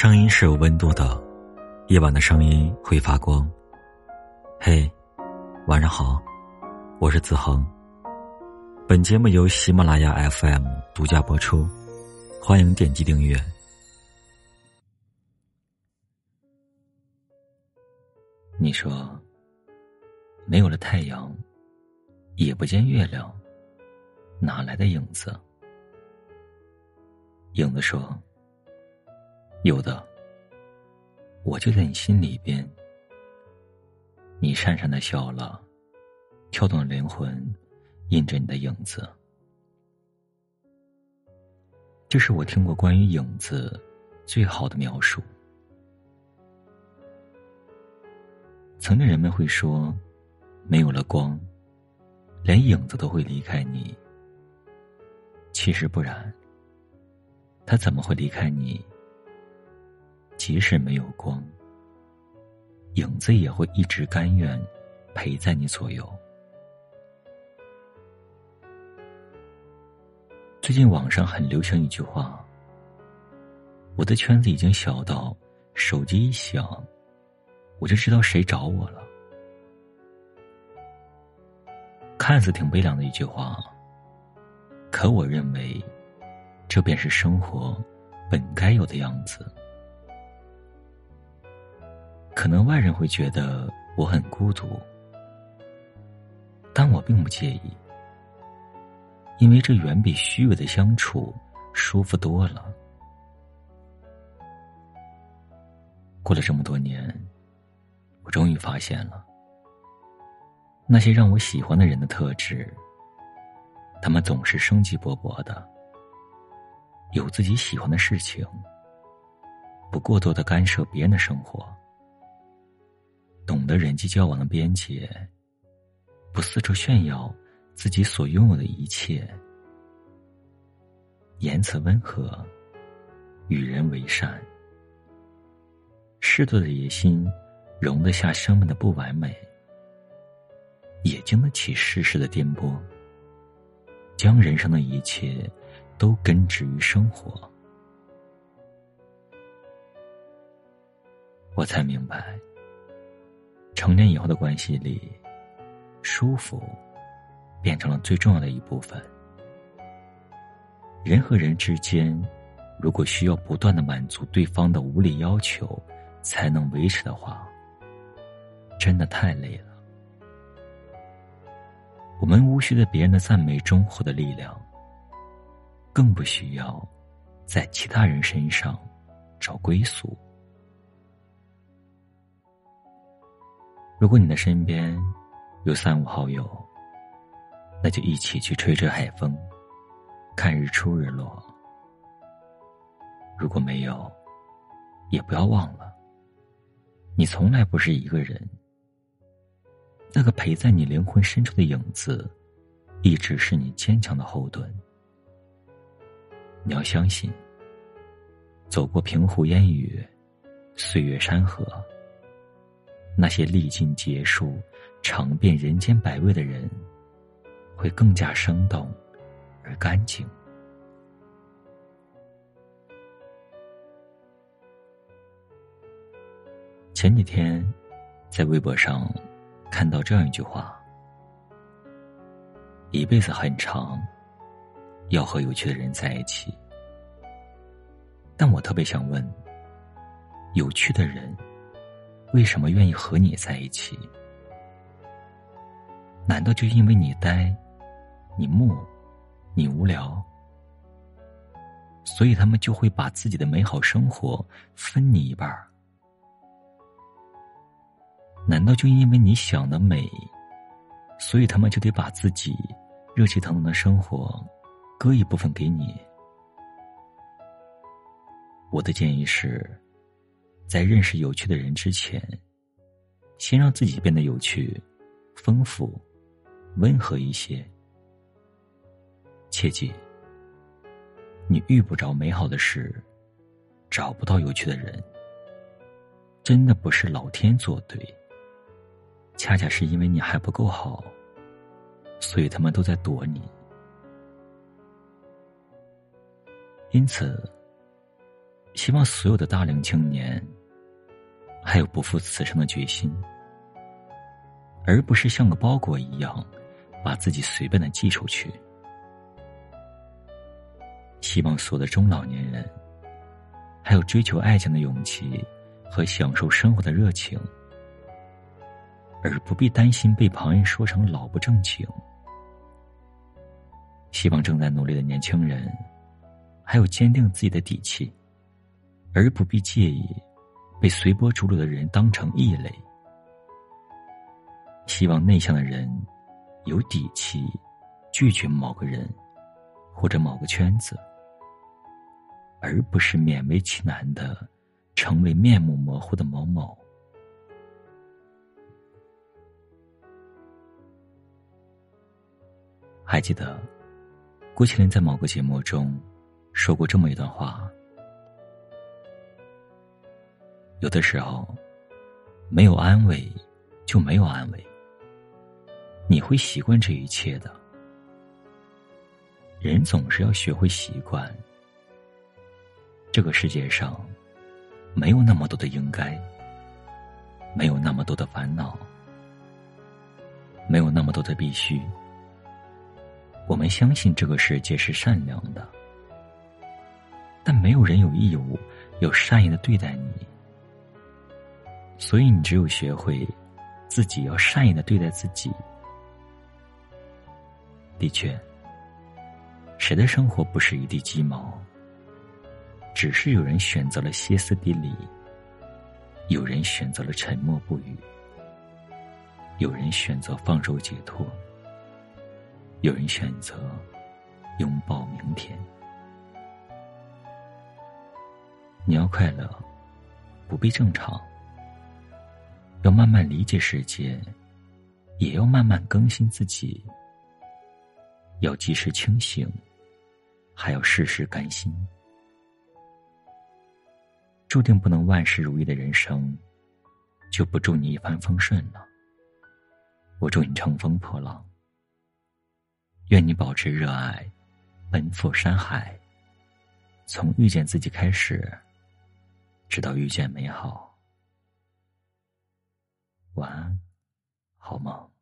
声音是有温度的，夜晚的声音会发光。嘿，晚上好，我是子恒。本节目由喜马拉雅 FM 独家播出，欢迎点击订阅。你说，没有了太阳，也不见月亮，哪来的影子？影子说。有的，我就在你心里边。你讪讪的笑了，跳动的灵魂，印着你的影子。这是我听过关于影子最好的描述。曾经人们会说，没有了光，连影子都会离开你。其实不然，他怎么会离开你？即使没有光，影子也会一直甘愿陪在你左右。最近网上很流行一句话：“我的圈子已经小到手机一响，我就知道谁找我了。”看似挺悲凉的一句话，可我认为，这便是生活本该有的样子。可能外人会觉得我很孤独，但我并不介意，因为这远比虚伪的相处舒服多了。过了这么多年，我终于发现了，那些让我喜欢的人的特质，他们总是生机勃勃的，有自己喜欢的事情，不过多的干涉别人的生活。懂得人际交往的边界，不四处炫耀自己所拥有的一切，言辞温和，与人为善，适度的野心容得下生命的不完美，也经得起世事的颠簸，将人生的一切都根植于生活，我才明白。成年以后的关系里，舒服变成了最重要的一部分。人和人之间，如果需要不断的满足对方的无理要求才能维持的话，真的太累了。我们无需在别人的赞美中获得力量，更不需要在其他人身上找归宿。如果你的身边有三五好友，那就一起去吹吹海风，看日出日落。如果没有，也不要忘了，你从来不是一个人。那个陪在你灵魂深处的影子，一直是你坚强的后盾。你要相信，走过平湖烟雨，岁月山河。那些历尽劫数、尝遍人间百味的人，会更加生动而干净。前几天，在微博上看到这样一句话：“一辈子很长，要和有趣的人在一起。”但我特别想问，有趣的人。为什么愿意和你在一起？难道就因为你呆、你木、你无聊，所以他们就会把自己的美好生活分你一半儿？难道就因为你想的美，所以他们就得把自己热气腾腾的生活割一部分给你？我的建议是。在认识有趣的人之前，先让自己变得有趣、丰富、温和一些。切记，你遇不着美好的事，找不到有趣的人，真的不是老天作对，恰恰是因为你还不够好，所以他们都在躲你。因此。希望所有的大龄青年，还有不负此生的决心，而不是像个包裹一样，把自己随便的寄出去。希望所有的中老年人，还有追求爱情的勇气和享受生活的热情，而不必担心被旁人说成老不正经。希望正在努力的年轻人，还有坚定自己的底气，而不必介意被随波逐流的人当成异类。希望内向的人有底气，拒绝某个人或者某个圈子。而不是勉为其难的成为面目模糊的某某。还记得郭麒麟在某个节目中说过这么一段话：有的时候，没有安慰就没有安慰，你会习惯这一切的。人总是要学会习惯。这个世界上，没有那么多的应该，没有那么多的烦恼，没有那么多的必须。我们相信这个世界是善良的，但没有人有义务要善意的对待你。所以，你只有学会自己要善意的对待自己。的确，谁的生活不是一地鸡毛？只是有人选择了歇斯底里，有人选择了沉默不语，有人选择放手解脱，有人选择拥抱明天。你要快乐，不必正常，要慢慢理解世界，也要慢慢更新自己，要及时清醒，还要时时甘心。注定不能万事如意的人生，就不祝你一帆风顺了。我祝你乘风破浪。愿你保持热爱，奔赴山海。从遇见自己开始，直到遇见美好。晚安，好梦。